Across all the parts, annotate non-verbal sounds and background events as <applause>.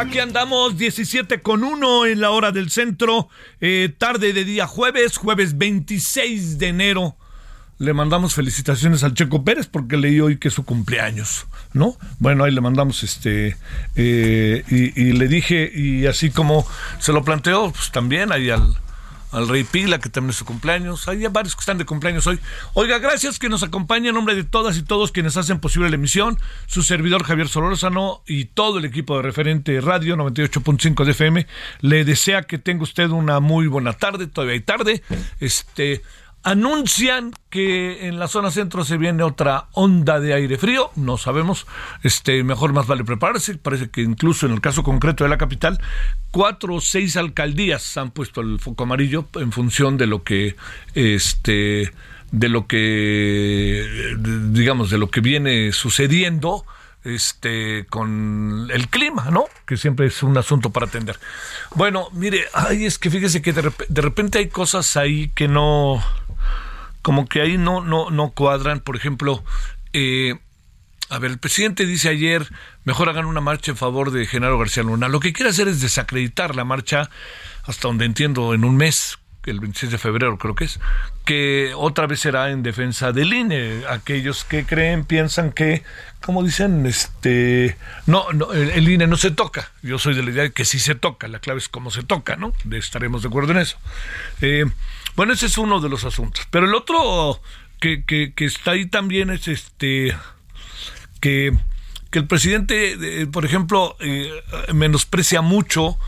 Aquí andamos 17 con 1 en la hora del centro, eh, tarde de día jueves, jueves 26 de enero. Le mandamos felicitaciones al Checo Pérez porque leí hoy que es su cumpleaños, ¿no? Bueno, ahí le mandamos este, eh, y, y le dije, y así como se lo planteó, pues también ahí al, al Rey Pila, que también es su cumpleaños. Hay varios que están de cumpleaños hoy. Oiga, gracias que nos acompaña en nombre de todas y todos quienes hacen posible la emisión. Su servidor Javier Solórzano y todo el equipo de referente Radio 98.5 de FM. Le desea que tenga usted una muy buena tarde, todavía hay tarde. Este. Anuncian que en la zona centro se viene otra onda de aire frío, no sabemos, este, mejor más vale prepararse, parece que incluso en el caso concreto de la capital, cuatro o seis alcaldías han puesto el foco amarillo en función de lo que, este, de lo que, digamos, de lo que viene sucediendo, este con el clima, ¿no? Que siempre es un asunto para atender. Bueno, mire, ay, es que fíjese que de, rep de repente hay cosas ahí que no, como que ahí no, no, no cuadran. Por ejemplo, eh, a ver, el presidente dice ayer, mejor hagan una marcha en favor de Genaro García Luna. Lo que quiere hacer es desacreditar la marcha, hasta donde entiendo, en un mes, el 26 de febrero creo que es, que otra vez será en defensa del INE. Aquellos que creen, piensan que, como dicen, este, no, no el, el, INE no se toca. Yo soy de la idea de que sí se toca, la clave es cómo se toca, ¿no? Estaremos de acuerdo en eso. Eh, bueno, ese es uno de los asuntos. Pero el otro que, que, que está ahí también es este, que, que el presidente, eh, por ejemplo, eh, menosprecia mucho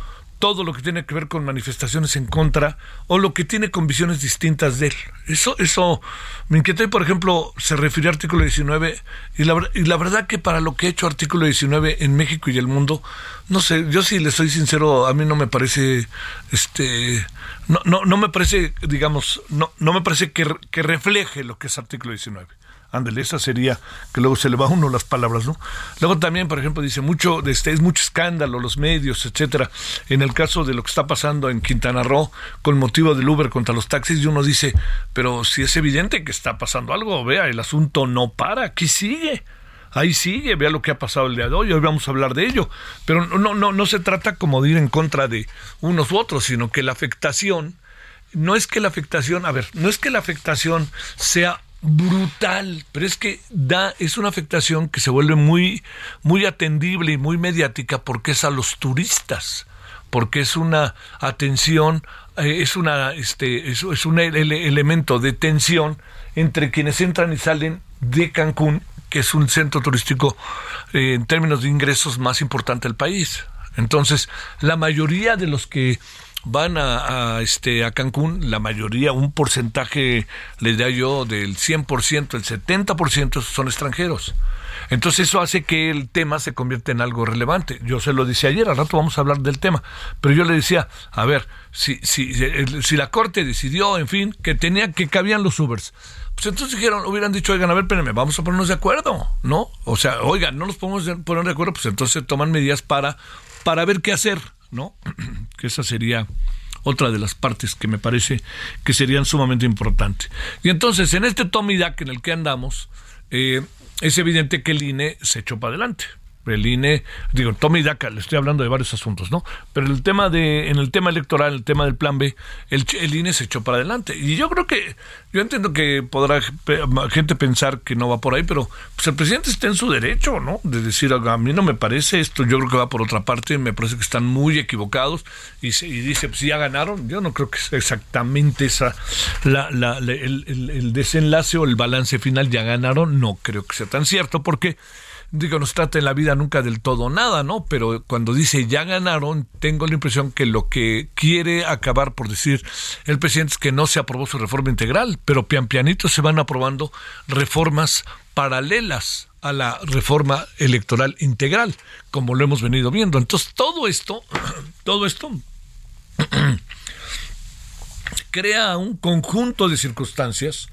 todo lo que tiene que ver con manifestaciones en contra o lo que tiene con visiones distintas de él. Eso, eso me inquieta y, por ejemplo, se refirió al artículo 19 y la, y la verdad que para lo que ha hecho artículo 19 en México y el mundo, no sé, yo si le soy sincero, a mí no me parece, este, no, no, no me parece, digamos, no, no me parece que, que refleje lo que es artículo 19. Ándale, esa sería que luego se le va a uno las palabras, ¿no? Luego también, por ejemplo, dice mucho, este, es mucho escándalo, los medios, etcétera. En el caso de lo que está pasando en Quintana Roo con motivo del Uber contra los taxis, y uno dice, pero si es evidente que está pasando algo, vea, el asunto no para, aquí sigue. Ahí sigue, vea lo que ha pasado el día de hoy, hoy vamos a hablar de ello. Pero no, no, no se trata como de ir en contra de unos u otros, sino que la afectación, no es que la afectación, a ver, no es que la afectación sea brutal, pero es que da es una afectación que se vuelve muy muy atendible y muy mediática porque es a los turistas, porque es una atención eh, es una este es, un ele elemento de tensión entre quienes entran y salen de Cancún, que es un centro turístico eh, en términos de ingresos más importante del país. Entonces, la mayoría de los que van a, este, a Cancún, la mayoría, un porcentaje, les da yo, del 100%, el 70% son extranjeros. Entonces eso hace que el tema se convierta en algo relevante. Yo se lo decía ayer, al rato vamos a hablar del tema, pero yo le decía, a ver, si, si, si la Corte decidió, en fin, que tenía que cabían los Ubers, pues entonces dijeron, hubieran dicho, oigan, a ver, espérenme, vamos a ponernos de acuerdo, ¿no? O sea, oigan, no nos podemos poner de acuerdo, pues entonces toman medidas para, para ver qué hacer, ¿no? <clears throat> que esa sería otra de las partes que me parece que serían sumamente importantes. Y entonces, en este Tommy Dac en el que andamos, eh, es evidente que el INE se echó para adelante el INE, digo, Tommy Daca, le estoy hablando de varios asuntos, ¿no? Pero el tema de, en el tema electoral, el tema del plan B, el, el INE se echó para adelante. Y yo creo que, yo entiendo que podrá gente pensar que no va por ahí, pero pues el presidente está en su derecho, ¿no? De decir, a mí no me parece esto, yo creo que va por otra parte, me parece que están muy equivocados. Y, y dice, pues ya ganaron, yo no creo que sea exactamente esa, la, la, el, el, el desenlace o el balance final, ya ganaron, no creo que sea tan cierto, porque digo, no se trata en la vida nunca del todo nada, ¿no? Pero cuando dice ya ganaron, tengo la impresión que lo que quiere acabar por decir el presidente es que no se aprobó su reforma integral, pero pian pianito se van aprobando reformas paralelas a la reforma electoral integral, como lo hemos venido viendo. Entonces, todo esto, <clears throat> todo esto <clears throat> crea un conjunto de circunstancias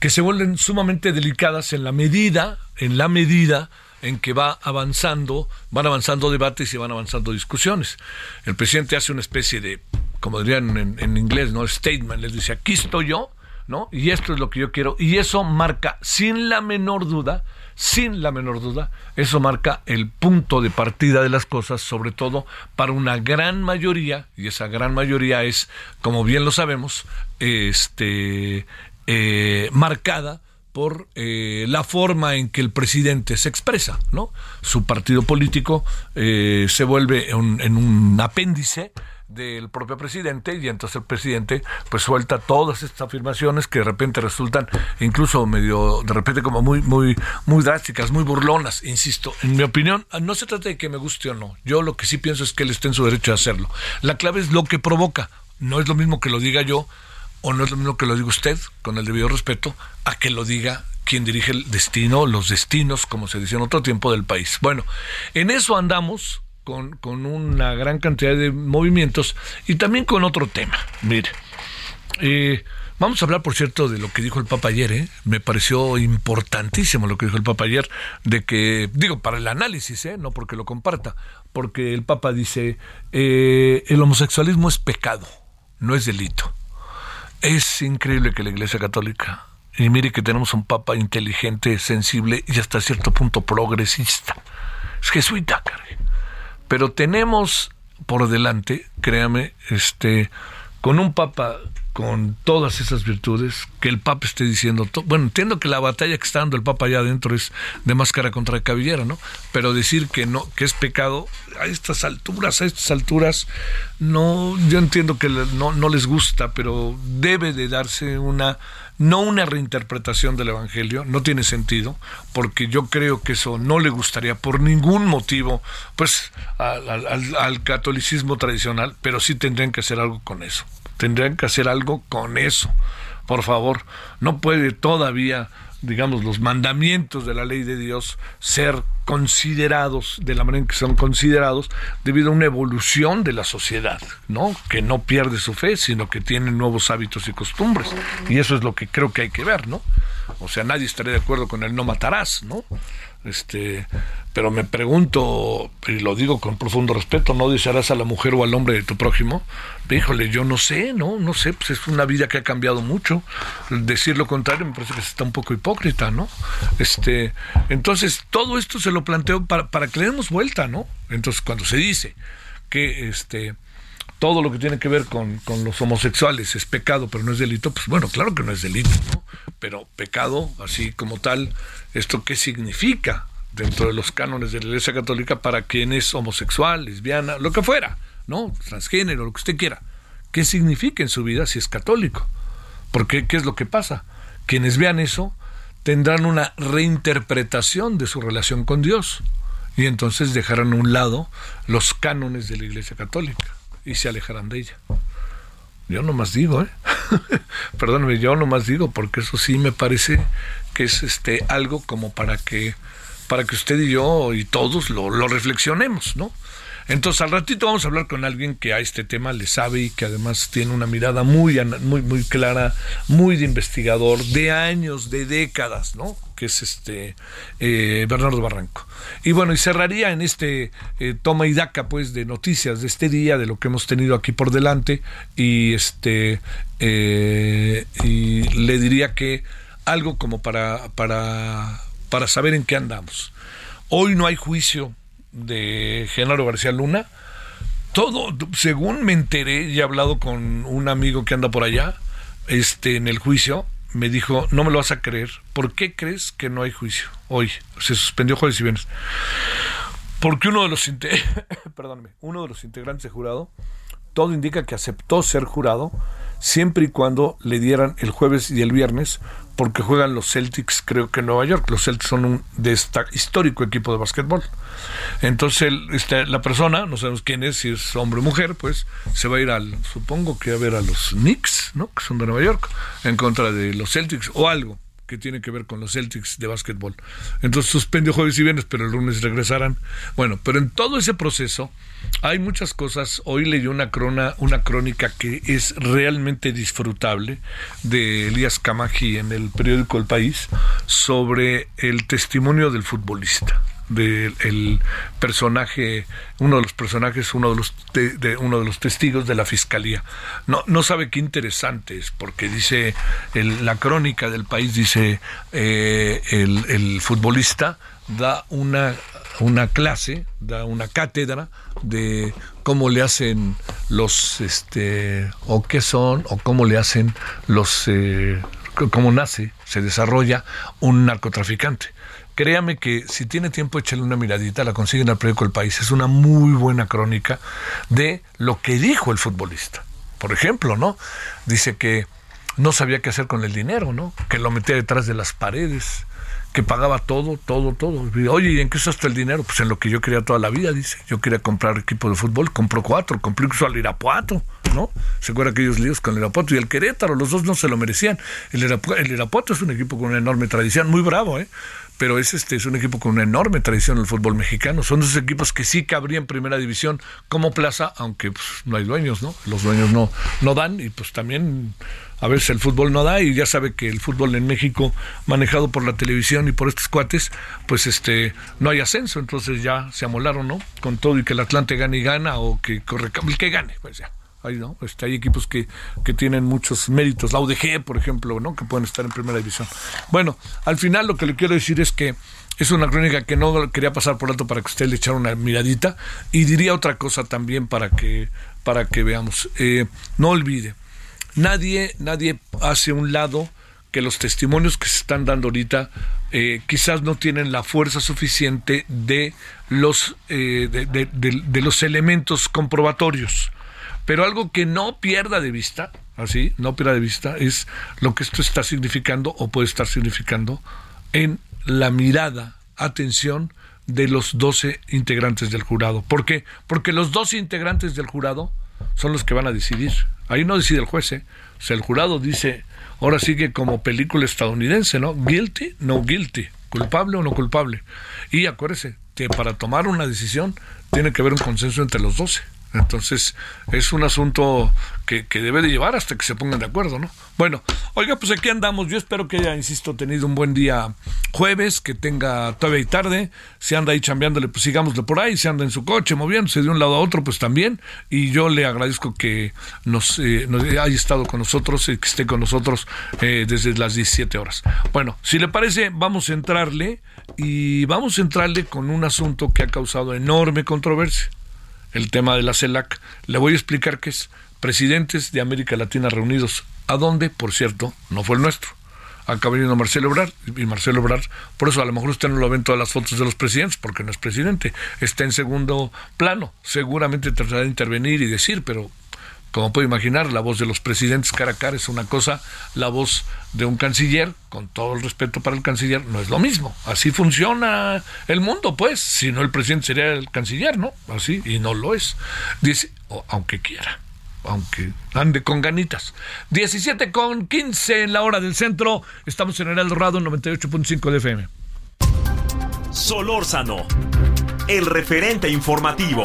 que se vuelven sumamente delicadas en la medida, en la medida en que va avanzando, van avanzando debates y van avanzando discusiones. El presidente hace una especie de, como dirían en, inglés, ¿no? Statement, les dice, aquí estoy yo, ¿no? Y esto es lo que yo quiero. Y eso marca, sin la menor duda, sin la menor duda, eso marca el punto de partida de las cosas, sobre todo para una gran mayoría, y esa gran mayoría es, como bien lo sabemos, este, eh, marcada por eh, la forma en que el presidente se expresa, ¿no? Su partido político eh, se vuelve en un apéndice del propio presidente y entonces el presidente pues suelta todas estas afirmaciones que de repente resultan incluso medio de repente como muy muy muy drásticas, muy burlonas, insisto, en mi opinión no se trata de que me guste o no, yo lo que sí pienso es que él está en su derecho de hacerlo. La clave es lo que provoca, no es lo mismo que lo diga yo o no es lo mismo que lo diga usted, con el debido respeto, a que lo diga quien dirige el destino, los destinos, como se decía en otro tiempo del país. Bueno, en eso andamos con, con una gran cantidad de movimientos y también con otro tema. Mire, eh, Vamos a hablar, por cierto, de lo que dijo el Papa ayer. ¿eh? Me pareció importantísimo lo que dijo el Papa ayer, de que, digo, para el análisis, ¿eh? no porque lo comparta, porque el Papa dice, eh, el homosexualismo es pecado, no es delito. Es increíble que la Iglesia Católica, y mire que tenemos un papa inteligente, sensible y hasta cierto punto progresista, es jesuita, pero tenemos por delante, créame, este, con un papa con todas esas virtudes, que el Papa esté diciendo, bueno, entiendo que la batalla que está dando el Papa allá adentro es de máscara contra cabellera, ¿no? Pero decir que no, que es pecado a estas alturas, a estas alturas, no, yo entiendo que no, no les gusta, pero debe de darse una, no una reinterpretación del Evangelio, no tiene sentido, porque yo creo que eso no le gustaría por ningún motivo, pues, al, al catolicismo tradicional, pero sí tendrían que hacer algo con eso tendrían que hacer algo con eso. Por favor, no puede todavía, digamos, los mandamientos de la ley de Dios ser considerados de la manera en que son considerados debido a una evolución de la sociedad, ¿no? Que no pierde su fe, sino que tiene nuevos hábitos y costumbres. Y eso es lo que creo que hay que ver, ¿no? O sea, nadie estaría de acuerdo con el no matarás, ¿no? Este, pero me pregunto, y lo digo con profundo respeto, ¿no desearás a la mujer o al hombre de tu prójimo? Híjole, yo no sé, ¿no? No sé, pues es una vida que ha cambiado mucho. Decir lo contrario me parece que está un poco hipócrita, ¿no? Este, entonces, todo esto se lo planteo para, para que le demos vuelta, ¿no? Entonces, cuando se dice que este todo lo que tiene que ver con, con, los homosexuales es pecado, pero no es delito, pues bueno, claro que no es delito, ¿no? Pero pecado, así como tal, ¿esto qué significa? dentro de los cánones de la Iglesia Católica para quien es homosexual, lesbiana, lo que fuera, ¿no? Transgénero, lo que usted quiera. ¿Qué significa en su vida si es católico? Porque, ¿qué es lo que pasa? Quienes vean eso tendrán una reinterpretación de su relación con Dios y entonces dejarán a un lado los cánones de la Iglesia Católica y se alejarán de ella. Yo nomás digo, ¿eh? <laughs> Perdóname, yo nomás digo, porque eso sí me parece que es este algo como para que para que usted y yo y todos lo, lo reflexionemos, ¿no? Entonces al ratito vamos a hablar con alguien que a este tema le sabe y que además tiene una mirada muy, muy, muy clara, muy de investigador, de años, de décadas, ¿no? Que es este eh, Bernardo Barranco. Y bueno, y cerraría en este eh, toma y daca, pues, de noticias de este día, de lo que hemos tenido aquí por delante, y este eh, y le diría que algo como para, para, para saber en qué andamos. Hoy no hay juicio de Genaro García Luna, todo, según me enteré y he hablado con un amigo que anda por allá, este, en el juicio, me dijo, no me lo vas a creer, ¿por qué crees que no hay juicio hoy? Se suspendió jueves y viernes. Porque uno de los <coughs> uno de los integrantes de jurado, todo indica que aceptó ser jurado siempre y cuando le dieran el jueves y el viernes porque juegan los Celtics, creo que en Nueva York. Los Celtics son un histórico equipo de básquetbol. Entonces, este, la persona, no sabemos quién es, si es hombre o mujer, pues se va a ir al, supongo que a ver a los Knicks, ¿no? Que son de Nueva York, en contra de los Celtics o algo que tiene que ver con los Celtics de básquetbol. Entonces suspendió jueves y viernes, pero el lunes regresarán. Bueno, pero en todo ese proceso hay muchas cosas. Hoy leí una, crona, una crónica que es realmente disfrutable de Elías Camaji en el periódico El País sobre el testimonio del futbolista del personaje, uno de los personajes, uno de los, de, uno de los testigos de la fiscalía. No, no sabe qué interesante es, porque dice, la crónica del país dice, eh, el, el futbolista da una, una clase, da una cátedra de cómo le hacen los, este, o qué son, o cómo le hacen los, eh, cómo nace, se desarrolla un narcotraficante créame que si tiene tiempo, échale una miradita, la consiguen al periódico El País. Es una muy buena crónica de lo que dijo el futbolista. Por ejemplo, ¿no? Dice que no sabía qué hacer con el dinero, ¿no? Que lo metía detrás de las paredes, que pagaba todo, todo, todo. Oye, ¿y en qué usaste el dinero? Pues en lo que yo quería toda la vida, dice. Yo quería comprar equipo de fútbol, compró cuatro, compró incluso al Irapuato, ¿no? Se acuerda aquellos líos con el Irapuato y el Querétaro, los dos no se lo merecían. El el Irapuato es un equipo con una enorme tradición, muy bravo, ¿eh? Pero es este es un equipo con una enorme tradición en el fútbol mexicano. Son esos equipos que sí cabrían en primera división como plaza, aunque pues, no hay dueños, ¿no? Los dueños no, no dan y pues también a veces el fútbol no da y ya sabe que el fútbol en México manejado por la televisión y por estos cuates, pues este no hay ascenso, entonces ya se amolaron, ¿no? Con todo y que el Atlante gane y gana o que corre el que gane, pues ya. Este, hay equipos que, tienen muchos méritos, la UDG, por ejemplo, que pueden estar en primera división. Bueno, al final lo que le quiero decir es que es una crónica que no quería pasar por alto para que usted le echara una miradita y diría otra cosa también para que, para que veamos. Eh, no olvide, nadie, nadie hace un lado que los testimonios que se están dando ahorita eh, quizás no tienen la fuerza suficiente de los, eh, de los elementos comprobatorios. Pero algo que no pierda de vista, así, no pierda de vista, es lo que esto está significando o puede estar significando en la mirada, atención de los 12 integrantes del jurado. ¿Por qué? Porque los 12 integrantes del jurado son los que van a decidir. Ahí no decide el juez, ¿eh? O sea, el jurado dice, ahora sigue como película estadounidense, ¿no? Guilty, no guilty, culpable o no culpable. Y acuérdese que para tomar una decisión tiene que haber un consenso entre los 12. Entonces, es un asunto que, que, debe de llevar hasta que se pongan de acuerdo, ¿no? Bueno, oiga, pues aquí andamos. Yo espero que haya, insisto, tenido un buen día jueves, que tenga todavía y tarde. Si anda ahí chambeándole, pues sigámosle por ahí. Si anda en su coche moviéndose de un lado a otro, pues también. Y yo le agradezco que nos, eh, haya estado con nosotros y que esté con nosotros eh, desde las 17 horas. Bueno, si le parece, vamos a entrarle y vamos a entrarle con un asunto que ha causado enorme controversia el tema de la CELAC, le voy a explicar qué es presidentes de América Latina reunidos. ¿A dónde? Por cierto, no fue el nuestro. Acá veniendo Marcelo Ebrard, y Marcelo Ebrard, por eso a lo mejor usted no lo ve en todas las fotos de los presidentes, porque no es presidente, está en segundo plano. Seguramente tratará de intervenir y decir, pero como puede imaginar, la voz de los presidentes cara a cara es una cosa, la voz de un canciller, con todo el respeto para el canciller, no es lo mismo. Así funciona el mundo, pues. Si no, el presidente sería el canciller, ¿no? Así, y no lo es. Dice, aunque quiera. aunque ande con ganitas. 17 con 15 en la hora del centro. Estamos en el Dorado 98.5 de FM. Solórzano, el referente informativo.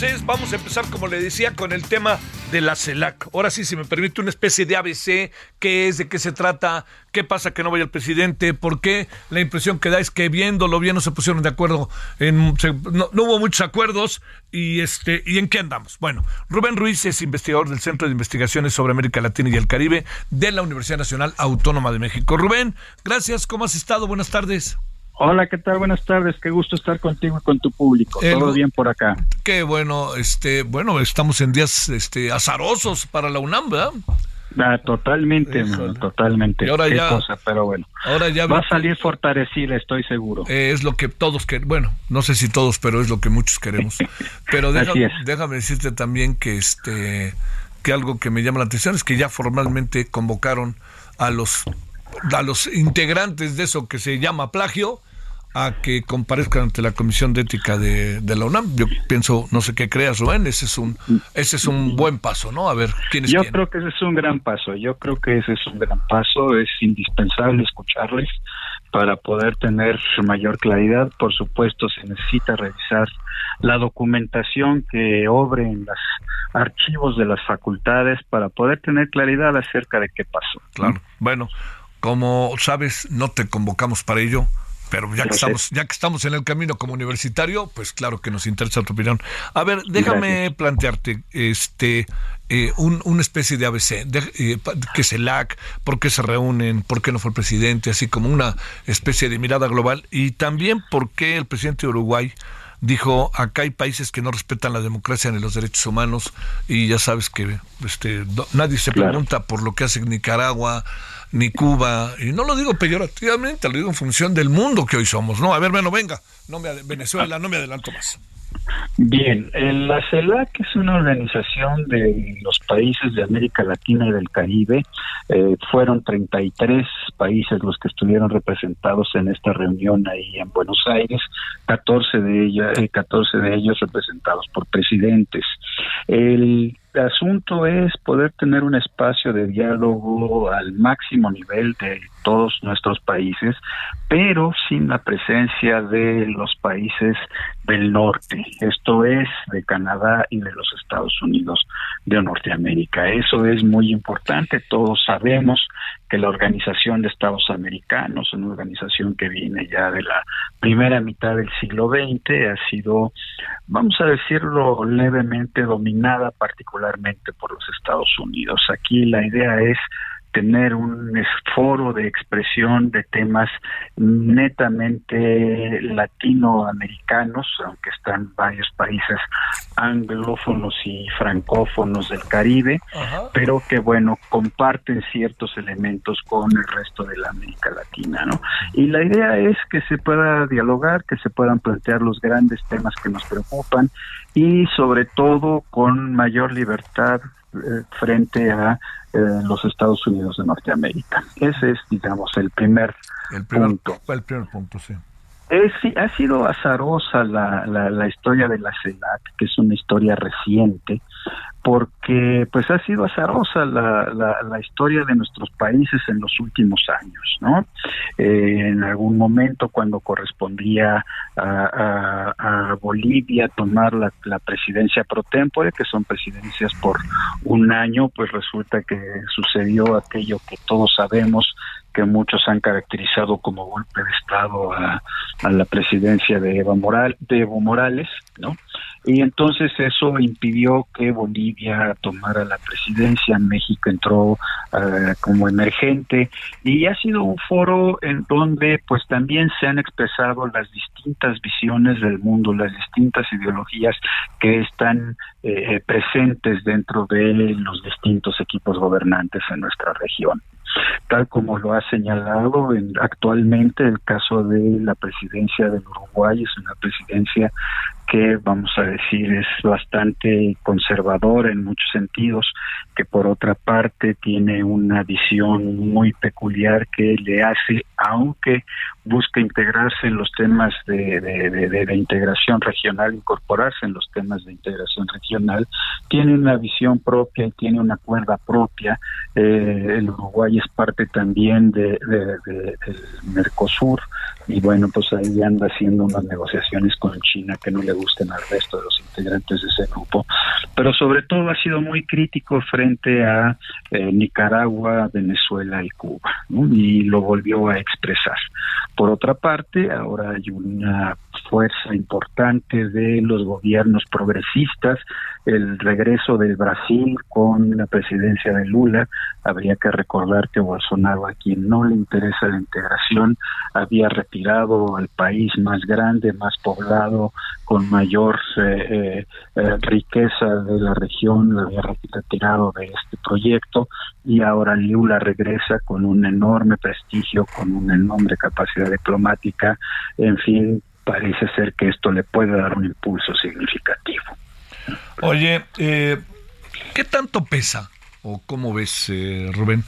entonces vamos a empezar, como le decía, con el tema de la CELAC. Ahora sí, si me permite, una especie de ABC, qué es, de qué se trata, qué pasa que no vaya el presidente, por qué la impresión que da es que viéndolo bien no se pusieron de acuerdo, en, no, hubo muchos acuerdos y, este, y en qué andamos. Bueno, Rubén Ruiz es investigador del Centro de Investigaciones sobre América Latina y el Caribe de la Universidad Nacional Autónoma de México. Rubén, gracias, ¿cómo has estado? Buenas tardes. Hola, ¿qué tal? Buenas tardes. Qué gusto estar contigo y con tu público. Todo bien por acá. Qué bueno, este, bueno, estamos en días este azarosos para la UNAM, ¿verdad? Ah, totalmente, totalmente. ahora ya, cosa, pero bueno. Ahora ya va a salir fortalecida, estoy seguro. Eh, es lo que todos queremos, bueno, no sé si todos, pero es lo que muchos queremos. <laughs> Pero déjame, déjame decirte también que este que algo que me llama la atención es que ya formalmente convocaron a los a los integrantes de eso que se llama plagio a que comparezcan ante la Comisión de Ética de, la UNAM. Yo pienso, no sé qué creas, Rubén, ese es un ese es un buen paso, ¿no? A ver, ¿quién es Yo creo que ese es un gran paso, yo creo que ese es un gran paso, es indispensable escucharles para poder tener mayor claridad. Por supuesto, se necesita revisar la documentación que obre en los archivos de las facultades para poder tener claridad acerca de qué pasó. Claro, bueno, como sabes, no te convocamos para ello pero ya que estamos, ya que estamos en el camino como universitario, pues claro que nos interesa tu opinión. A ver, déjame plantearte este eh, un, una especie de ABC, de, eh, que es el LAC, por qué se reúnen, por qué no fue el presidente, así como una especie de mirada global, y también por qué el presidente de Uruguay dijo acá hay países que no respetan la democracia ni los derechos humanos y ya sabes que este nadie se pregunta por lo que hace Nicaragua ni Cuba, y no lo digo peyorativamente, lo digo en función del mundo que hoy somos, ¿no? A ver, bueno, venga, no me, Venezuela, no me adelanto más. Bien, la CELAC es una organización de los países de América Latina y del Caribe. Eh, fueron 33 países los que estuvieron representados en esta reunión ahí en Buenos Aires, 14 de, ellos, eh, 14 de ellos representados por presidentes. El el asunto es poder tener un espacio de diálogo al máximo nivel de todos nuestros países, pero sin la presencia de los países del norte, esto es de Canadá y de los Estados Unidos de Norteamérica. Eso es muy importante, todos sabemos que la Organización de Estados Americanos, una organización que viene ya de la primera mitad del siglo XX, ha sido, vamos a decirlo levemente, dominada particularmente por los Estados Unidos. Aquí la idea es tener un foro de expresión de temas netamente latinoamericanos, aunque están varios países anglófonos y francófonos del Caribe, pero que bueno, comparten ciertos elementos con el resto de la América Latina, ¿no? Y la idea es que se pueda dialogar, que se puedan plantear los grandes temas que nos preocupan y sobre todo con mayor libertad eh, frente a eh, los Estados Unidos de Norteamérica. Ese es, digamos, el primer, punto. El primer punto, sí. Es, ha sido azarosa la, la, la, historia de la CELAC, que es una historia reciente, porque pues ha sido azarosa la, la, historia de nuestros países en los últimos años, ¿no? Eh, en algún momento cuando correspondía a, Bolivia tomar la, la, presidencia pro tempore, que son presidencias por un año, pues resulta que sucedió aquello que todos sabemos que muchos han caracterizado como golpe de Estado a, a la presidencia de Eva Moral, de Evo Morales, ¿no? Y entonces eso impidió que Bolivia tomara la presidencia, México entró eh, como emergente y ha sido un foro en donde pues también se han expresado las distintas visiones del mundo, las distintas ideologías que están eh, presentes dentro de los distintos equipos gobernantes en nuestra región. Tal como lo ha señalado en, actualmente el caso de la presidencia del Uruguay es una presidencia que vamos a decir es bastante conservadora en muchos sentidos, que por otra parte tiene una visión muy peculiar que le hace, aunque busca integrarse en los temas de, de, integración regional, incorporarse en los temas de integración regional, tiene una visión propia y tiene una cuerda propia. Eh, el Uruguay es parte también de, del Mercosur y bueno, pues ahí anda haciendo unas negociaciones con China que no le gusten al resto de los integrantes de ese grupo, pero sobre todo ha sido muy crítico frente a eh, Nicaragua, Venezuela y Cuba, y lo volvió a expresar. Por otra parte, ahora hay una fuerza importante de los gobiernos progresistas, el regreso del Brasil con la presidencia de Lula, habría que recordar que Bolsonaro, a quien no le interesa la integración, había retirado al país más grande, más poblado, con mayor eh, eh, riqueza de la región, lo había retirado de este proyecto y ahora Lula regresa con un enorme prestigio, con una enorme capacidad diplomática, en fin, parece ser que esto le puede dar un impulso significativo. Oye, eh, ¿qué tanto pesa o cómo ves, eh, Rubén,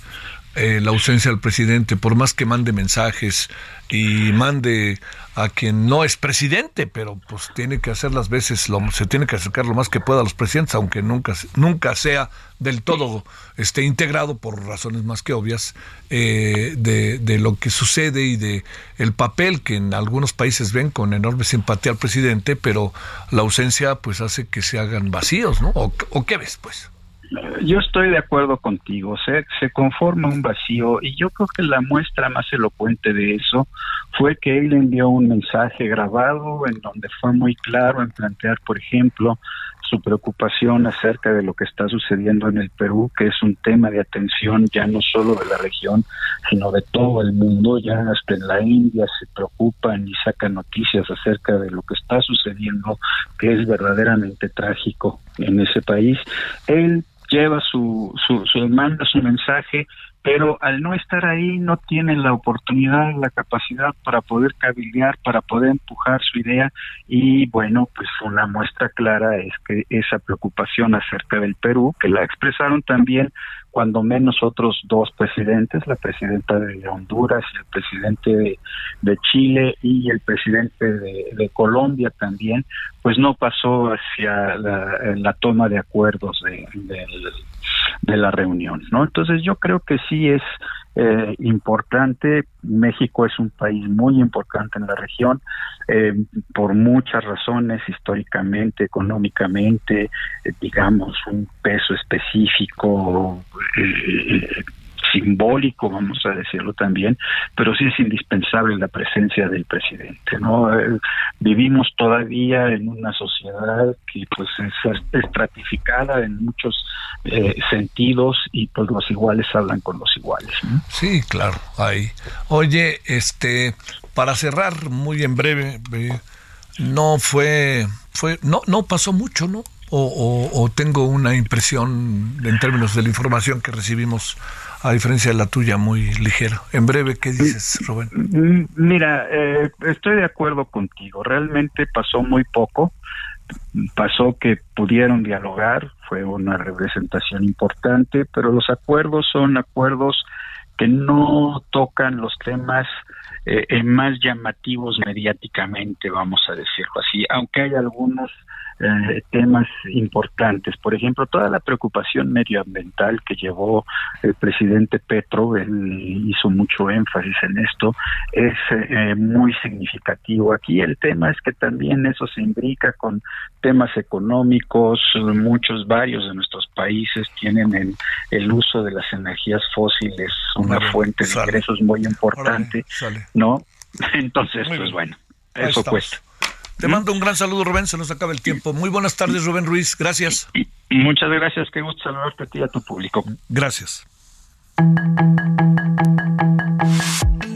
eh, la ausencia del presidente, por más que mande mensajes y mande a quien no es presidente, pero pues tiene que hacer las veces, lo, se tiene que acercar lo más que pueda a los presidentes, aunque nunca, nunca sea del todo esté integrado por razones más que obvias eh, de, de, lo que sucede y de el papel que en algunos países ven con enorme simpatía al presidente, pero la ausencia pues hace que se hagan vacíos, ¿no? ¿O, o qué ves, pues? Yo estoy de acuerdo contigo, se, conforma un vacío y yo creo que la muestra más elocuente de eso fue que él envió un mensaje grabado en donde fue muy claro en plantear, por ejemplo, su preocupación acerca de lo que está sucediendo en el Perú, que es un tema de atención ya no solo de la región, sino de todo el mundo, ya hasta en la India se preocupan y sacan noticias acerca de lo que está sucediendo, que es verdaderamente trágico en ese país. Él lleva su, su, su manda su mensaje, pero al no estar ahí no tiene la oportunidad, la capacidad para poder cabildear, para poder empujar su idea. Y bueno, pues una muestra clara es que esa preocupación acerca del Perú, que la expresaron también cuando menos otros dos presidentes, la presidenta de Honduras y el presidente de, Chile y el presidente de, Colombia también, pues no pasó hacia la, toma de acuerdos de, de, la reunión, ¿no? Entonces yo creo que sí es eh, importante. México es un país muy importante en la región eh, por muchas razones, históricamente, económicamente, eh, digamos, un peso específico simbólico, vamos a decirlo también, pero sí es indispensable la presencia del presidente, ¿no? Eh, vivimos todavía en una sociedad que pues es estratificada en muchos eh, sentidos y pues los iguales hablan con los iguales. Sí, claro, ahí. Oye, este, para cerrar muy en breve, no fue, fue, no, no pasó mucho, ¿no? o, tengo una impresión en términos de la información que recibimos a diferencia de la tuya, muy ligera. En breve, ¿qué dices, Rubén? Mira, eh, estoy de acuerdo contigo. Realmente pasó muy poco. Pasó que pudieron dialogar, fue una representación importante, pero los acuerdos son acuerdos que no tocan los temas eh, más llamativos mediáticamente, vamos a decirlo así, aunque hay algunos eh, temas importantes. Por ejemplo, toda la preocupación medioambiental que llevó el presidente Petro, él hizo mucho énfasis en esto, es eh, muy significativo. Aquí el tema es que también eso se imbrica con temas económicos, muchos, varios de nuestros países tienen el, el uso de las energías fósiles una fuente de ingresos muy importante, ¿no? <laughs> Entonces, pues bueno, eso cuesta. Te mando un gran saludo, Rubén. Se nos acaba el tiempo. Muy buenas tardes, Rubén Ruiz. Gracias. Muchas gracias. Qué gusto saludarte a ti y a tu público. Gracias.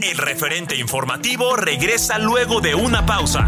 El referente informativo regresa luego de una pausa.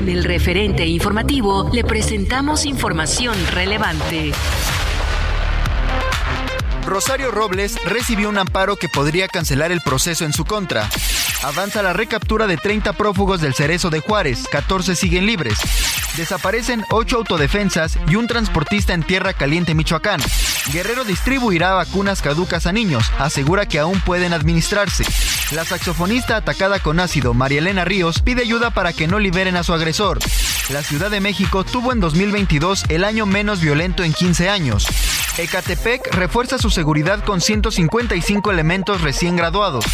En el referente informativo le presentamos información relevante. Rosario Robles recibió un amparo que podría cancelar el proceso en su contra. Avanza la recaptura de 30 prófugos del Cerezo de Juárez, 14 siguen libres. Desaparecen 8 autodefensas y un transportista en Tierra Caliente, Michoacán. Guerrero distribuirá vacunas caducas a niños, asegura que aún pueden administrarse. La saxofonista atacada con ácido, María Elena Ríos, pide ayuda para que no liberen a su agresor. La Ciudad de México tuvo en 2022 el año menos violento en 15 años. Ecatepec refuerza su seguridad con 155 elementos recién graduados.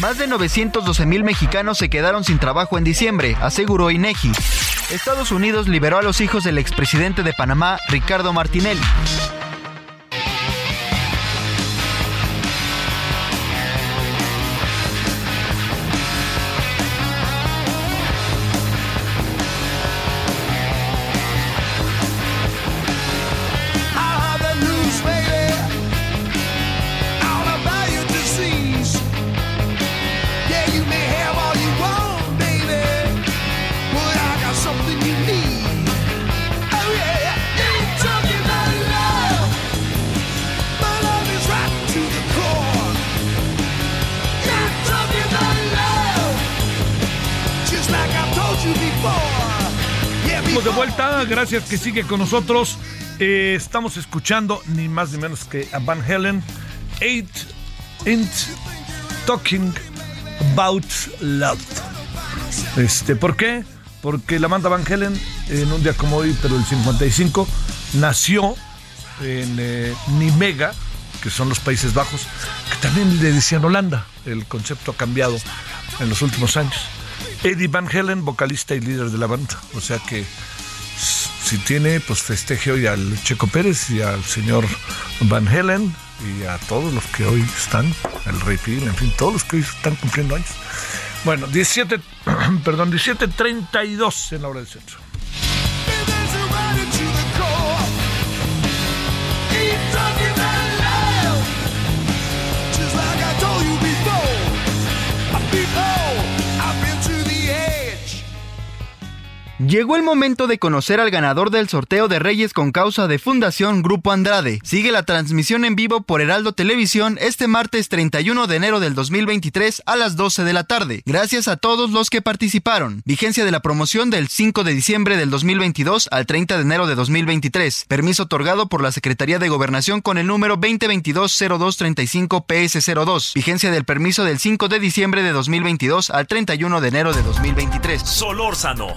Más de 912 mil mexicanos se quedaron sin trabajo en diciembre, aseguró INEGI. Estados Unidos liberó a los hijos del expresidente de Panamá, Ricardo Martinelli. De vuelta, gracias que sigue con nosotros. Eh, estamos escuchando ni más ni menos que a Van Helen, Eight Ain't Talking About Love. Este, ¿Por qué? Porque la banda Van Helen, en un día como hoy, pero el 55, nació en eh, Nimega, que son los Países Bajos, que también le decían Holanda. El concepto ha cambiado en los últimos años. Eddie Van Helen, vocalista y líder de la banda. O sea que si tiene, pues festeje hoy al Checo Pérez y al señor Van Helen y a todos los que hoy están, el Rey Pil, en fin, todos los que hoy están cumpliendo años. Bueno, 17, <clears throat> perdón, 17.32 en la hora del centro. Llegó el momento de conocer al ganador del sorteo de Reyes con causa de Fundación Grupo Andrade. Sigue la transmisión en vivo por Heraldo Televisión este martes 31 de enero del 2023 a las 12 de la tarde. Gracias a todos los que participaron. Vigencia de la promoción del 5 de diciembre del 2022 al 30 de enero de 2023. Permiso otorgado por la Secretaría de Gobernación con el número 2022-0235-PS02. Vigencia del permiso del 5 de diciembre de 2022 al 31 de enero de 2023. Solórzano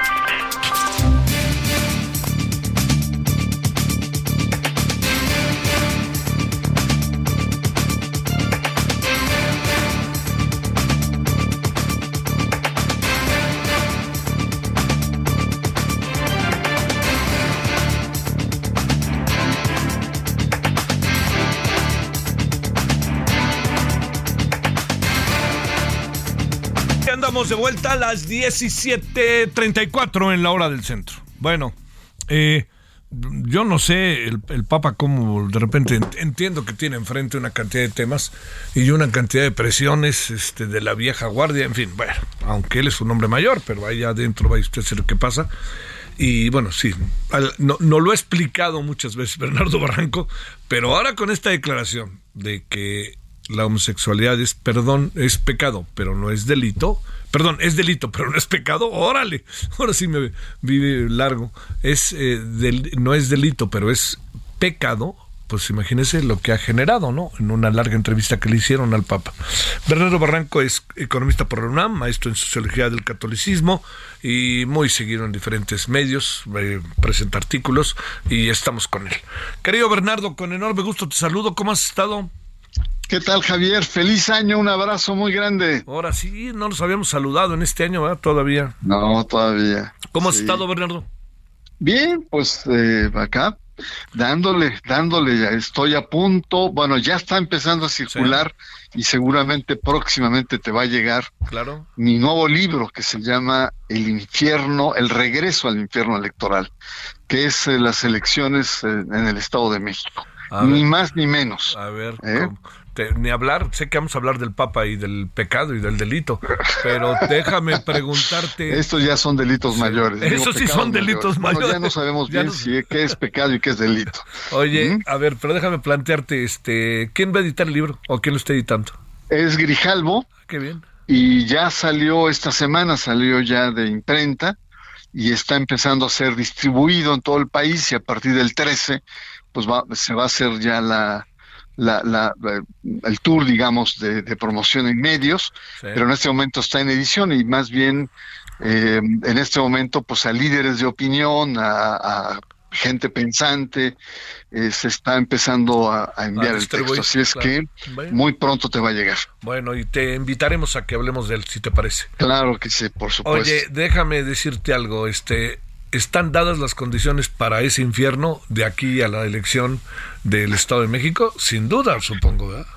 Andamos de vuelta a las 17.34 en la hora del centro. Bueno, eh, yo no sé el, el, Papa cómo de repente entiendo que tiene enfrente una cantidad de temas y una cantidad de presiones este, de la vieja guardia, en fin, bueno, aunque él es un hombre mayor, pero ahí adentro va usted a ver qué pasa. Y bueno, sí, no, no lo he explicado muchas veces Bernardo Barranco, pero ahora con esta declaración de que la homosexualidad es, perdón, es pecado, pero no es delito. Perdón, es delito, pero no es pecado. Órale, ahora sí me vive largo. Es, eh, no es delito, pero es pecado. Pues imagínese lo que ha generado, ¿no? En una larga entrevista que le hicieron al Papa. Bernardo Barranco es economista por la UNAM, maestro en sociología del catolicismo y muy seguido en diferentes medios, eh, presenta artículos y estamos con él. Querido Bernardo, con enorme gusto te saludo. ¿Cómo has estado? ¿Qué tal, Javier? Feliz año, un abrazo muy grande. Ahora sí, no nos habíamos saludado en este año, ¿verdad? Todavía. No, todavía. ¿Cómo has estado, Bernardo? Bien, pues eh, acá, dándole, dándole, ya estoy a punto, bueno, ya está empezando a circular y seguramente próximamente te va a llegar claro. mi nuevo libro que se llama El infierno, el regreso al infierno electoral, que es eh, las elecciones eh, en el Estado de México. ni más ni menos. A ver, ni hablar, sé que vamos a hablar del Papa y del pecado y del delito, pero <laughs> déjame preguntarte. Estos ya son delitos mayores. Esos sí son delitos mayores. ya no sabemos bien si qué es pecado y qué es delito. Oye, a ver, pero déjame plantearte, este, ¿quién va a editar el libro o quién lo está editando? Es Grijalvo. Ah, qué bien. Y ya salió esta semana, salió ya de imprenta y está empezando a ser distribuido en todo el país y a partir del 13 pues va, se va a hacer ya la, la, el tour, digamos, de, promoción en medios, pero en este momento está en edición y más bien eh, en este momento, pues a líderes de opinión, a, gente pensante, eh, se está empezando a, enviar el texto. Así es que muy pronto te va a llegar. Bueno, y te invitaremos a que hablemos de él, si te parece. Claro que sí, por supuesto. Oye, déjame decirte algo, este, ¿Están dadas las condiciones para ese infierno de aquí a la elección del Estado de México? Sin duda, supongo, ¿verdad?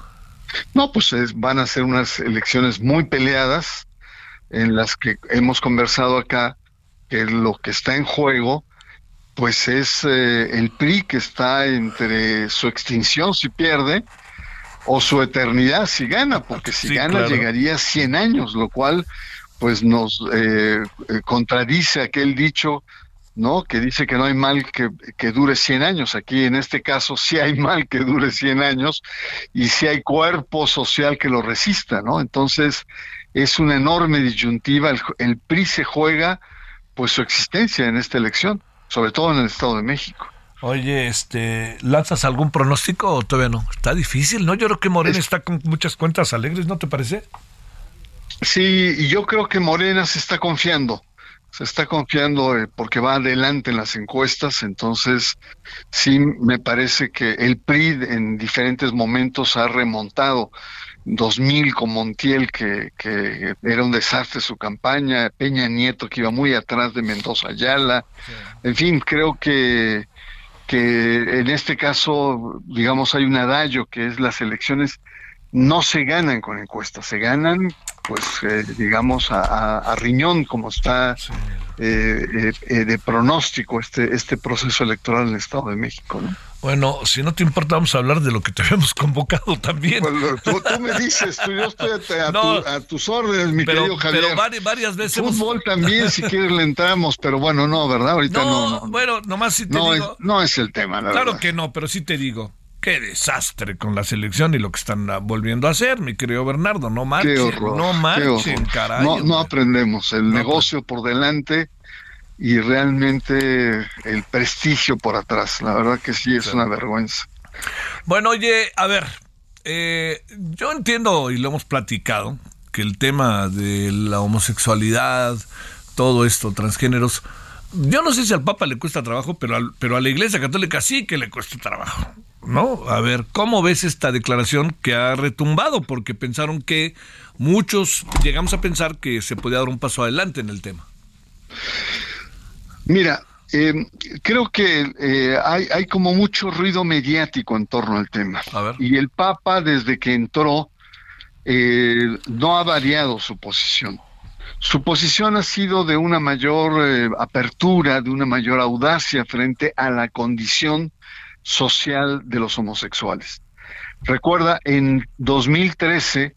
No, pues van a ser unas elecciones muy peleadas en las que hemos conversado acá que lo que está en juego pues es eh, el PRI que está entre su extinción si pierde o su eternidad si gana, porque si gana llegaría a 100 años, lo cual pues nos eh, eh, contradice aquel dicho ¿no? Que dice que no hay mal que, que, dure 100 años. Aquí en este caso <laughs> sí hay mal que dure 100 años y sí hay cuerpo social que lo resista, ¿no? Entonces es una enorme disyuntiva. El, PRI se juega pues su existencia en esta elección, sobre todo en el Estado de México. Oye, este, ¿lanzas algún pronóstico o todavía no? Está difícil, ¿no? Yo creo que Morena está con muchas cuentas alegres, ¿no te parece? Sí, y yo creo que Morena se está confiando se está confiando eh, porque va adelante en las encuestas, entonces sí me parece que el PRI en diferentes momentos ha remontado. 2000 con Montiel, que, que era un desastre su campaña, Peña Nieto, que iba muy atrás de Mendoza Ayala. En fin, creo que, que en este caso, digamos, hay un adagio que es las elecciones no se ganan con encuestas, se ganan, pues, eh, digamos, a, riñón, como está eh, eh, de pronóstico este, este proceso electoral en el Estado de México. ¿no? Bueno, si no te importa, vamos a hablar de lo que te habíamos <laughs> convocado también. tú, me dices, tú, yo estoy a, <laughs> tus órdenes, mi querido Javier. Pero varias, veces. Fútbol también, si quieres, le entramos, pero bueno, no, ¿verdad? Ahorita no. no, bueno, nomás si te no digo. Es, no es el tema, la Claro que no, pero sí te digo qué desastre con la selección y lo que están volviendo a hacer, mi querido Bernardo. No marchen, no marchen, caray. No, no aprendemos. El negocio por delante y realmente el prestigio por atrás. La verdad que sí es una vergüenza. Bueno, oye, a ver, eh, yo entiendo y lo hemos platicado que el tema de la homosexualidad, todo esto, transgéneros, yo no sé si al Papa le cuesta trabajo, pero, pero a la Iglesia Católica sí que le cuesta trabajo. ¿No? A ver, ¿cómo ves esta declaración que ha retumbado? Porque pensaron que muchos llegamos a pensar que se podía dar un paso adelante en el tema. Mira, eh, creo que eh, hay, hay, como mucho ruido mediático en torno al tema. Y el Papa, desde que entró, eh, no ha variado su posición. su posición ha sido de una mayor eh, apertura, de una mayor audacia frente a la condición social de los homosexuales. Recuerda, en 2013,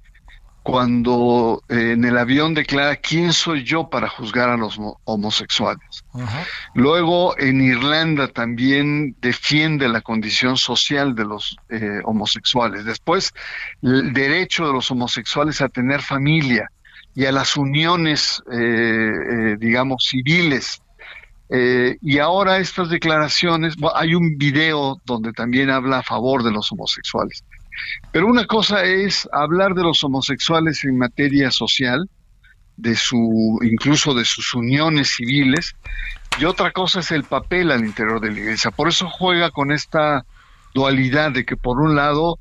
cuando eh, en el avión declara quién soy yo para juzgar a los homosexuales. Luego en Irlanda también defiende la condición social de los eh, homosexuales. Después el derecho de los homosexuales a tener familia y a las uniones, eh, digamos, civiles. Y ahora estas declaraciones, hay un video donde también habla a favor de los homosexuales. Pero una cosa es hablar de los homosexuales en materia social, de su, incluso de sus uniones civiles, y otra cosa es el papel al interior de la iglesia. Por eso juega con esta dualidad de que por un lado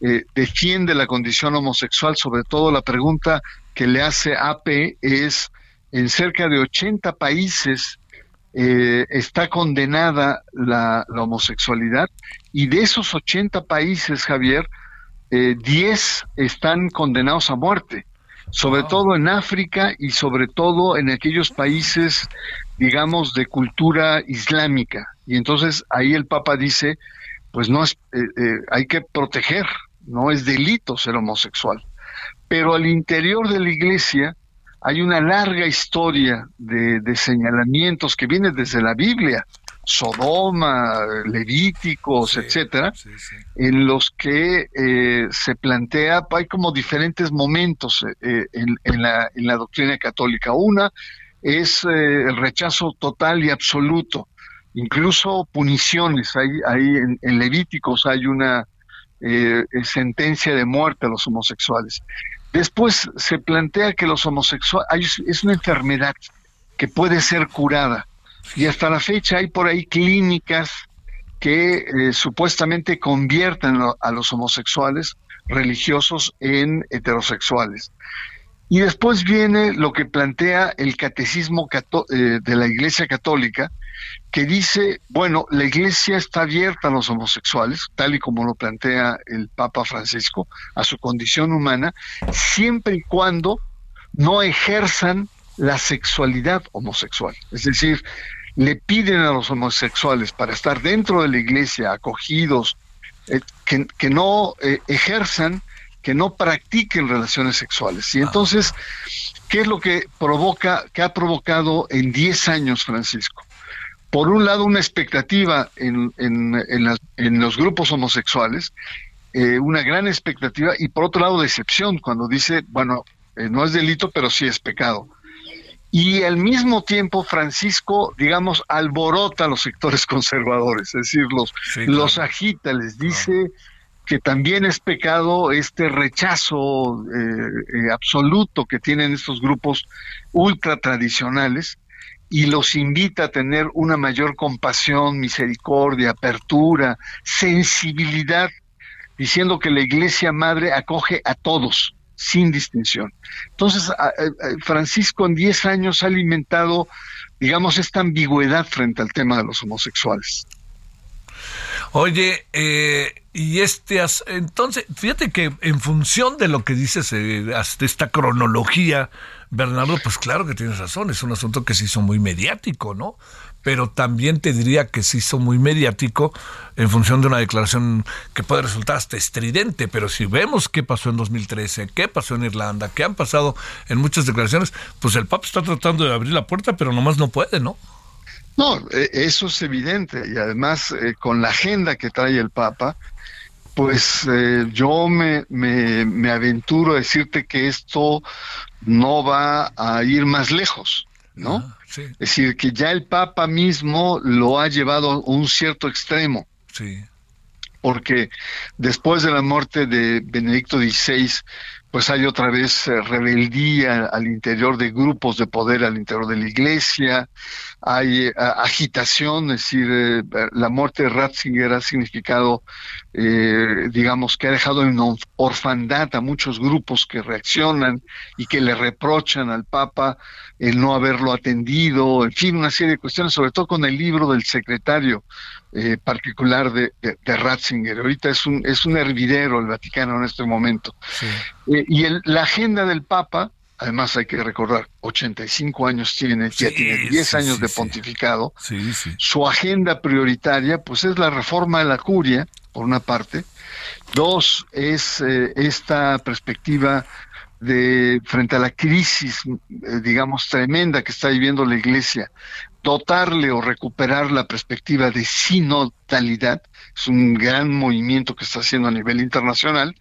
eh, defiende la condición homosexual, sobre todo la pregunta que le hace AP es, en cerca de 80 países eh, está condenada la, la, homosexualidad y de esos 80 países, Javier, eh, 10 están condenados a muerte, sobre todo en África y sobre todo en aquellos países, digamos, de cultura islámica. Y entonces ahí el Papa dice, pues no es, eh, eh, hay que proteger, no es delito ser homosexual. Pero al interior de la iglesia hay una larga historia de, de señalamientos que viene desde la Biblia Sodoma, Levíticos, etcétera, en los que eh, se plantea, hay como diferentes momentos eh, en, la, en, la, doctrina católica. Una es eh, el rechazo total y absoluto, incluso puniciones. Hay, hay en, Levíticos hay una sentencia de muerte a los homosexuales. Después se plantea que los homosexuales es una enfermedad que puede ser curada y hasta la fecha hay por ahí clínicas que eh, supuestamente convierten a los homosexuales religiosos en heterosexuales. Y después viene lo que plantea el catecismo eh, de la Iglesia Católica, que dice, bueno, la Iglesia está abierta a los homosexuales, tal y como lo plantea el Papa Francisco, a su condición humana, siempre y cuando no ejerzan la sexualidad homosexual. Es decir, le piden a los homosexuales para estar dentro de la iglesia, acogidos, eh, que, no eh, ejerzan, que no practiquen relaciones sexuales. Y entonces, ¿qué es lo que provoca, que ha provocado en 10 años, Francisco? Por un lado, una expectativa en, en, los grupos homosexuales, eh, una gran expectativa, y por otro lado, decepción, cuando dice, bueno, no es delito, pero sí es pecado. Y al mismo tiempo Francisco, digamos, alborota a los sectores <laughs> conservadores, es decir, los, los agita, les dice que también es pecado este rechazo eh, eh, absoluto que tienen estos grupos ultra tradicionales y los invita a tener una mayor compasión, misericordia, apertura, sensibilidad, diciendo que la Iglesia Madre acoge a todos, sin distinción. Entonces, Francisco en 10 años ha alimentado, digamos, esta ambigüedad frente al tema de los homosexuales. Oye, eh, y este, entonces, fíjate que en función de lo que dices, eh, de esta cronología, Bernardo, pues claro que tienes razón, es un asunto que se hizo muy mediático, ¿no? pero también te diría que se hizo muy mediático en función de una declaración que puede resultar hasta estridente, pero si vemos qué pasó en 2013, qué pasó en Irlanda, qué han pasado en muchas declaraciones, pues el Papa está tratando de abrir la puerta, pero nomás no puede, ¿no? No, e, eso es evidente y además eh, con la agenda que trae el Papa, pues eh, yo me, me, me aventuro a decirte que esto no va a ir más lejos, ¿no? Ah. Es decir, que ya el Papa mismo lo ha llevado a un cierto extremo. Sí. Porque después de la muerte de Benedicto XVI, pues hay otra vez eh, rebeldía al interior de grupos de poder al interior de la iglesia, hay eh, agitación, es decir, eh, la muerte de Ratzinger ha significado, digamos, que ha dejado en orfandad a muchos grupos que reaccionan y que le reprochan al Papa el no haberlo atendido, en fin, una serie de cuestiones, sobre todo con el libro del secretario eh, particular de, Ratzinger. Ahorita es un, es un hervidero el Vaticano en este momento. Eh, y el, la agenda del Papa además hay que recordar, 85 años tiene, ya tiene 10 años de pontificado, su agenda prioritaria pues es la reforma de la curia, por una parte, dos es eh, esta perspectiva de frente a la crisis, eh, digamos, tremenda que está viviendo la Iglesia, dotarle o recuperar la perspectiva de sinodalidad, es un gran movimiento que está haciendo a nivel internacional,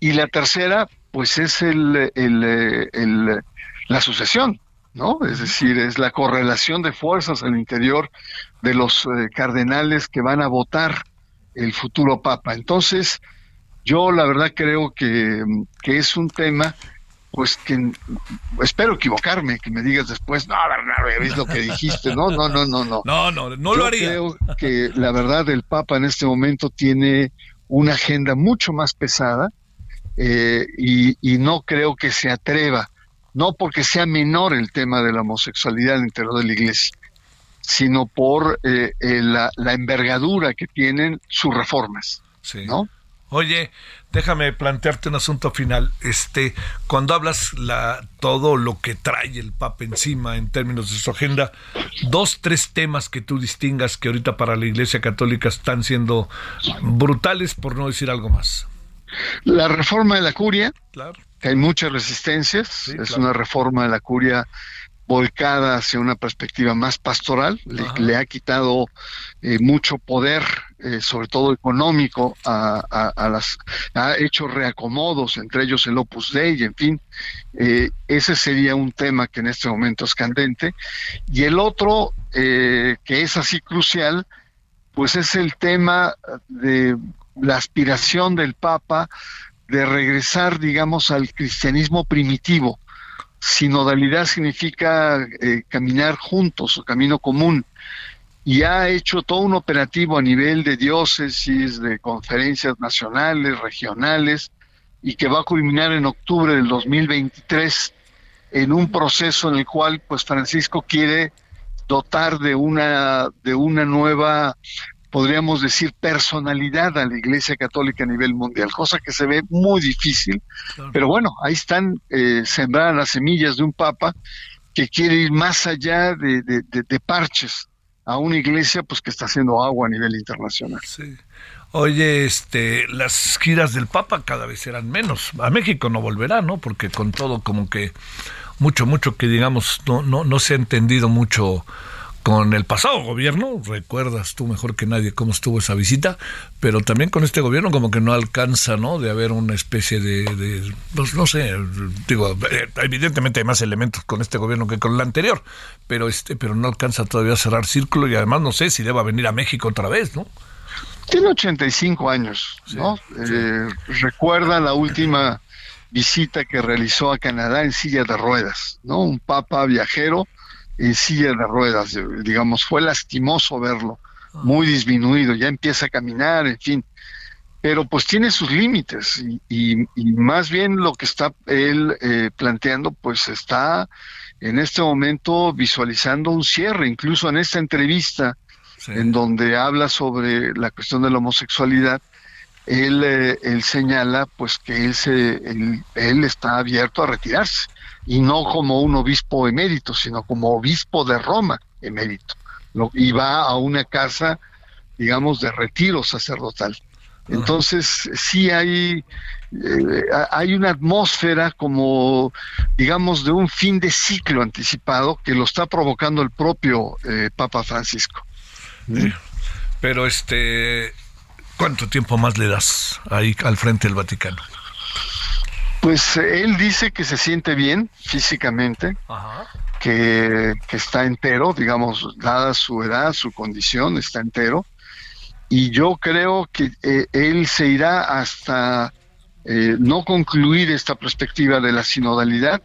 y la tercera, pues es el, el, la sucesión, ¿no? Es decir, es la correlación de fuerzas al interior de los eh, cardenales que van a votar el futuro papa. Entonces, yo la verdad creo que, es un tema pues que espero equivocarme, que me digas después, no, no, es lo que dijiste, no, no, no, no, no. <laughs> No, no, no lo haría. Creo que la verdad el Papa en este momento tiene una agenda mucho más pesada eh, y, no creo que se atreva, no porque sea menor el tema de la homosexualidad el interior de la Iglesia, sino por eh, eh, la, la, envergadura que tienen sus reformas, sí. ¿no? Oye, déjame plantearte un asunto final. Este, cuando hablas la, todo lo que trae el Papa encima en términos de su agenda, dos, tres temas que tú distingas que ahorita para la Iglesia Católica están siendo brutales, por no decir algo más. La reforma de la curia, claro. que hay muchas resistencias, es una reforma de la curia volcada hacia una perspectiva más pastoral, le, ha quitado eh, mucho poder, eh, sobre todo económico, a, las, ha hecho reacomodos, entre ellos el Opus Dei, en fin, eh, ese sería un tema que en este momento es candente. Y el otro, que es así crucial, pues es el tema de la aspiración del Papa de regresar, digamos, al cristianismo primitivo. Sinodalidad significa eh, caminar juntos o camino común. Y ha hecho todo un operativo a nivel de diócesis, de conferencias nacionales, regionales, y que va a culminar en octubre del 2023 en un proceso en el cual pues Francisco quiere dotar de una de una nueva podríamos decir, personalidad a la Iglesia Católica a nivel mundial, cosa que se ve muy difícil, pero bueno, ahí están eh, sembradas las semillas de un papa que quiere ir más allá de, de, parches a una iglesia pues que está haciendo agua a nivel internacional. Sí. Oye, este, las giras del Papa cada vez serán menos. A México no volverá, ¿no? Porque con todo como que mucho, mucho que digamos no, no, no se ha entendido mucho con el pasado gobierno, recuerdas tú mejor que nadie cómo estuvo esa visita, pero también con este gobierno como que no alcanza, ¿no? De haber una especie de, pues no sé, digo, eh, evidentemente hay más elementos con este gobierno que con el anterior, pero este, pero no alcanza todavía a cerrar círculo y además no sé si deba venir a México otra vez, ¿no? Tiene 85 años, ¿no? Eh, recuerda la última visita que realizó a Canadá en silla de ruedas, ¿no? Un papa viajero en silla de ruedas, digamos, fue lastimoso verlo, muy disminuido, ya empieza a caminar, en fin, pero pues tiene sus límites y, más bien lo que está él eh, planteando, pues está en este momento visualizando un cierre, incluso en esta entrevista en donde habla sobre la cuestión de la homosexualidad, él, eh, él señala pues que él, se, él, él está abierto a retirarse y no como un obispo emérito, sino como obispo de Roma emérito. y va a una casa, digamos, de retiro sacerdotal. Entonces, sí hay, eh, hay una atmósfera como, digamos, de un fin de ciclo anticipado que lo está provocando el propio eh, Papa Francisco. Pero, este, ¿cuánto tiempo más le das ahí al frente del Vaticano? Pues él dice que se siente bien físicamente, Que, está entero, digamos, dada su edad, su condición, está entero. Y yo creo que eh, él se irá hasta eh, no concluir esta perspectiva de la sinodalidad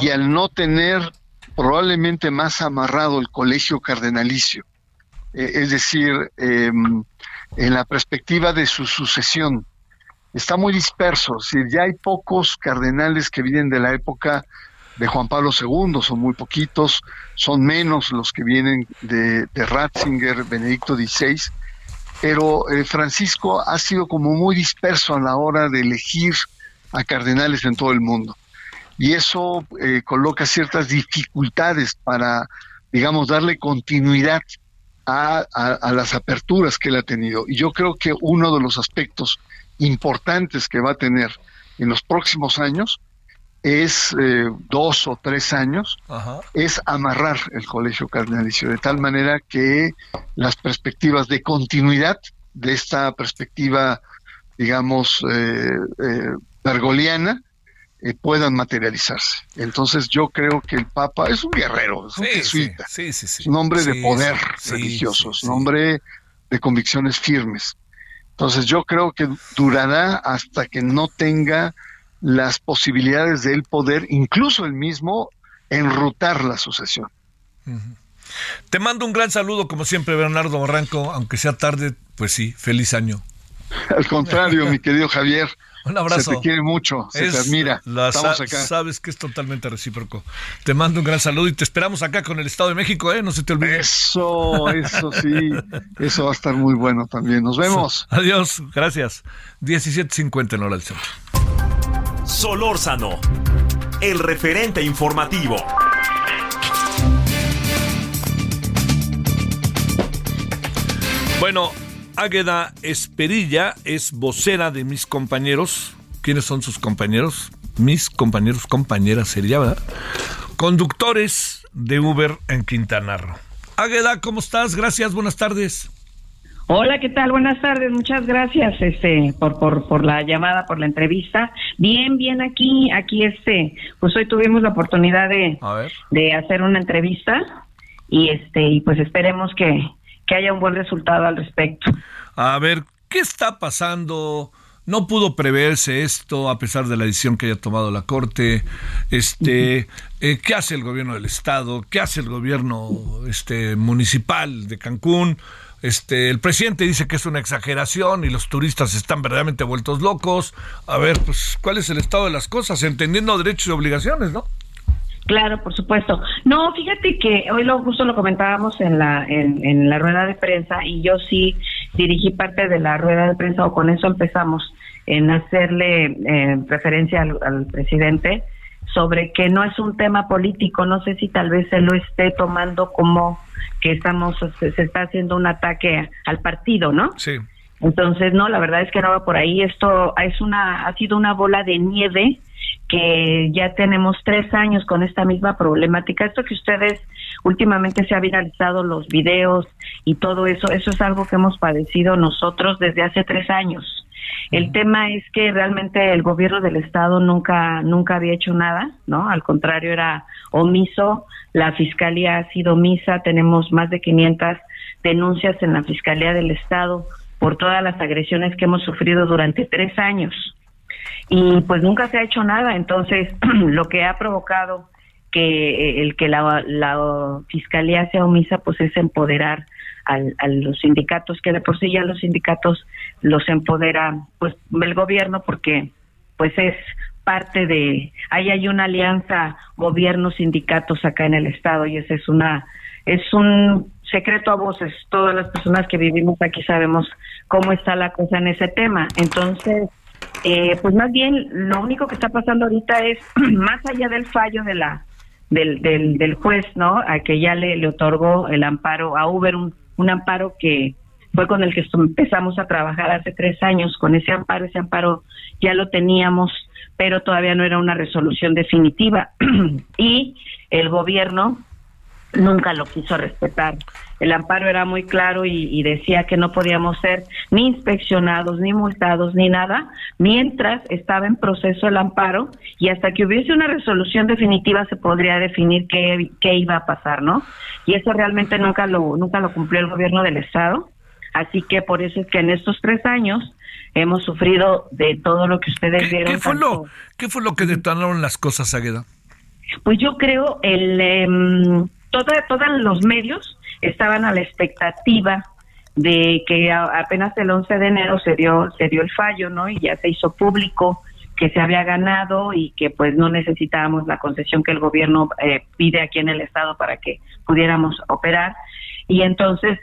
y al no tener probablemente más amarrado el colegio cardenalicio, eh, es decir, em, en la perspectiva de su sucesión está muy disperso, es ya hay pocos cardenales que vienen de la época de Juan Pablo II, son muy poquitos, son menos los que vienen de, Ratzinger, Benedicto XVI, pero eh, Francisco ha sido como muy disperso a la hora de elegir a cardenales en todo el mundo. y eso eh, coloca ciertas dificultades para, digamos, darle continuidad a, las aperturas que él ha tenido. Y yo creo que uno de los aspectos importantes que va a tener en los próximos años es eh, dos o tres años, es amarrar el colegio cardenalicio, de tal manera que las perspectivas de continuidad de esta perspectiva, digamos, eh, eh pergoliana, eh, puedan materializarse. Entonces yo creo que el Papa es un guerrero, es un jesuita, es un hombre de poder religioso, es un hombre de convicciones firmes. Entonces yo creo que durará hasta que no tenga las posibilidades de él poder, incluso él mismo, enrutar la sucesión. Te mando un gran saludo, como siempre, Bernardo Barranco, aunque sea tarde, pues sí, feliz año. Al contrario, mi querido Javier. Un abrazo. Se te quiere mucho, se te admira. Estamos acá. Sabes que es totalmente recíproco. Te mando un gran saludo y te esperamos acá con el Estado de México, ¿eh? No se te olvide. Eso, eso sí. Eso va a estar muy bueno también. Nos vemos. <laughs> Adiós, gracias. 17.50 en hora del centro. Solórzano, el referente informativo. Bueno, Águeda Esperilla es vocera de mis compañeros. ¿Quiénes son sus compañeros? Mis compañeros, compañeras sería, ¿verdad? Conductores de Uber en Quintana Roo. Águeda, ¿cómo estás? Gracias, buenas tardes. Hola, ¿qué tal? Buenas tardes, muchas gracias este por, por, por la llamada, por la entrevista. Bien, bien aquí, aquí este, pues hoy tuvimos la oportunidad de, de hacer una entrevista y este y pues esperemos que, que haya un buen resultado al respecto. A ver, ¿qué está pasando? No pudo preverse esto a pesar de la decisión que haya tomado la Corte. Este, eh, ¿Qué hace el gobierno del Estado? ¿Qué hace el gobierno este, municipal de Cancún? Este, el presidente dice que es una exageración y los turistas están verdaderamente vueltos locos. A ver, pues, ¿cuál es el estado de las cosas? Entendiendo derechos y obligaciones, ¿no? Claro, por supuesto. No, fíjate que hoy lo justo lo comentábamos en la en, la rueda de prensa y yo sí dirigí parte de la rueda de prensa o con eso empezamos en hacerle eh, referencia al, presidente sobre que no es un tema político. No sé si tal vez se lo esté tomando como que estamos se, se está haciendo un ataque al partido, ¿no? Sí. Entonces, no, la verdad es que no va por ahí. Esto es una ha sido una bola de nieve que ya tenemos tres años con esta misma problemática. Esto que ustedes últimamente se ha viralizado los videos y todo eso, eso es algo que hemos padecido nosotros desde hace tres años. El tema es que realmente el gobierno del estado nunca nunca había hecho nada, ¿no? Al contrario era omiso. La fiscalía ha sido omisa. Tenemos más de 500 denuncias en la fiscalía del estado por todas las agresiones que hemos sufrido durante tres años y pues nunca se ha hecho nada. Entonces, <clears throat> lo que ha provocado que eh, el que la, la fiscalía sea omisa, pues es empoderar al, a los sindicatos, que de por sí ya los sindicatos los empodera, pues el gobierno, porque pues es parte de, ahí hay una alianza gobierno-sindicatos acá en el estado y ese es una, es un secreto a voces. Todas las personas que vivimos aquí sabemos cómo está la cosa en ese tema. Entonces, eh, pues más bien lo único que está pasando ahorita es <clears throat> más allá del fallo de la del, del, juez, ¿no? A que ya le, le otorgó el amparo a Uber, un, un amparo que fue con el que empezamos a trabajar hace tres años. Con ese amparo, ese amparo ya lo teníamos, pero todavía no era una resolución definitiva. <clears throat> y el gobierno nunca lo quiso respetar. El amparo era muy claro y, decía que no podíamos ser ni inspeccionados, ni multados, ni nada, mientras estaba en proceso el amparo y hasta que hubiese una resolución definitiva se podría definir qué, qué iba a pasar, ¿no? Y eso realmente nunca lo, nunca lo cumplió el gobierno del Estado. Así que por eso es que en estos tres años hemos sufrido de todo lo que ustedes vieron. ¿Qué fue, lo, ¿Qué fue lo que detonaron las cosas, Agueda? Pues yo creo el... Em, todos los medios estaban a la expectativa de que apenas el 11 de enero se dio se dio el fallo, ¿no? Y ya se hizo público que se había ganado y que pues no necesitábamos la concesión que el gobierno eh, pide aquí en el estado para que pudiéramos operar. Y entonces,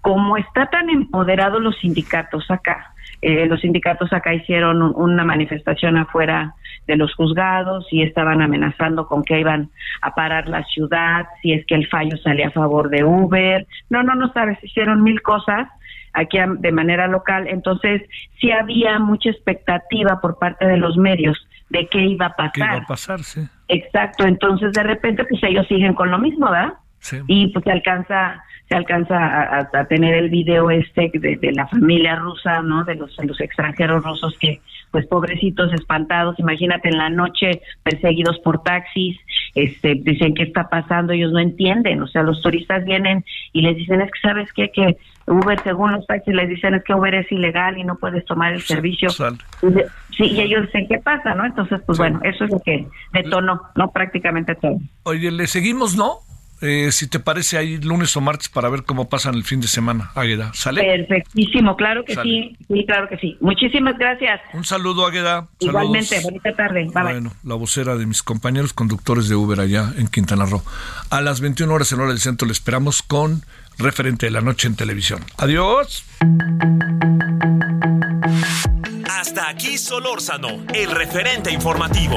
como está tan empoderados los sindicatos acá, eh, los sindicatos acá hicieron una manifestación afuera de los juzgados, si estaban amenazando con que iban a parar la ciudad, si es que el fallo salía a favor de Uber. No, no, no sabes, hicieron mil cosas aquí de manera local. Entonces, sí había mucha expectativa por parte de los medios de qué iba a pasar. ¿Qué iba a pasar, Exacto, entonces de repente pues ellos siguen con lo mismo, ¿verdad? Sí. Y pues se alcanza se alcanza a, tener el video este de, la familia rusa, ¿no? De los, de los extranjeros rusos que, pues pobrecitos, espantados, imagínate en la noche perseguidos por taxis, este, dicen qué está pasando, ellos no entienden, o sea, los turistas vienen y les dicen, es que sabes qué, que Uber, según los taxis, les dicen es que Uber es ilegal y no puedes tomar el servicio. Sí, y ellos dicen, ¿qué pasa? ¿no? Entonces, pues bueno, eso es lo que detonó, ¿no? Prácticamente todo. Oye, ¿le seguimos, no? Eh, si te parece ahí lunes o martes para ver cómo pasan el fin de semana, Águeda. ¿Sale? Perfectísimo, claro que sí, sí, claro que sí. Muchísimas gracias. Un saludo, Águeda. Igualmente, bonita tarde. bueno, la vocera de mis compañeros conductores de Uber allá en Quintana Roo. A las 21 horas en hora del centro le esperamos con referente de la noche en televisión. Adiós. Hasta aquí Solórzano, el referente informativo.